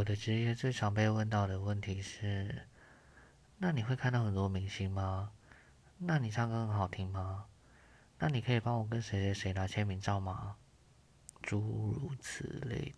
我的职业最常被问到的问题是那你会看到很多明星吗？那你唱歌很好听吗？那你可以帮我跟谁谁谁拿签名照吗？诸如此类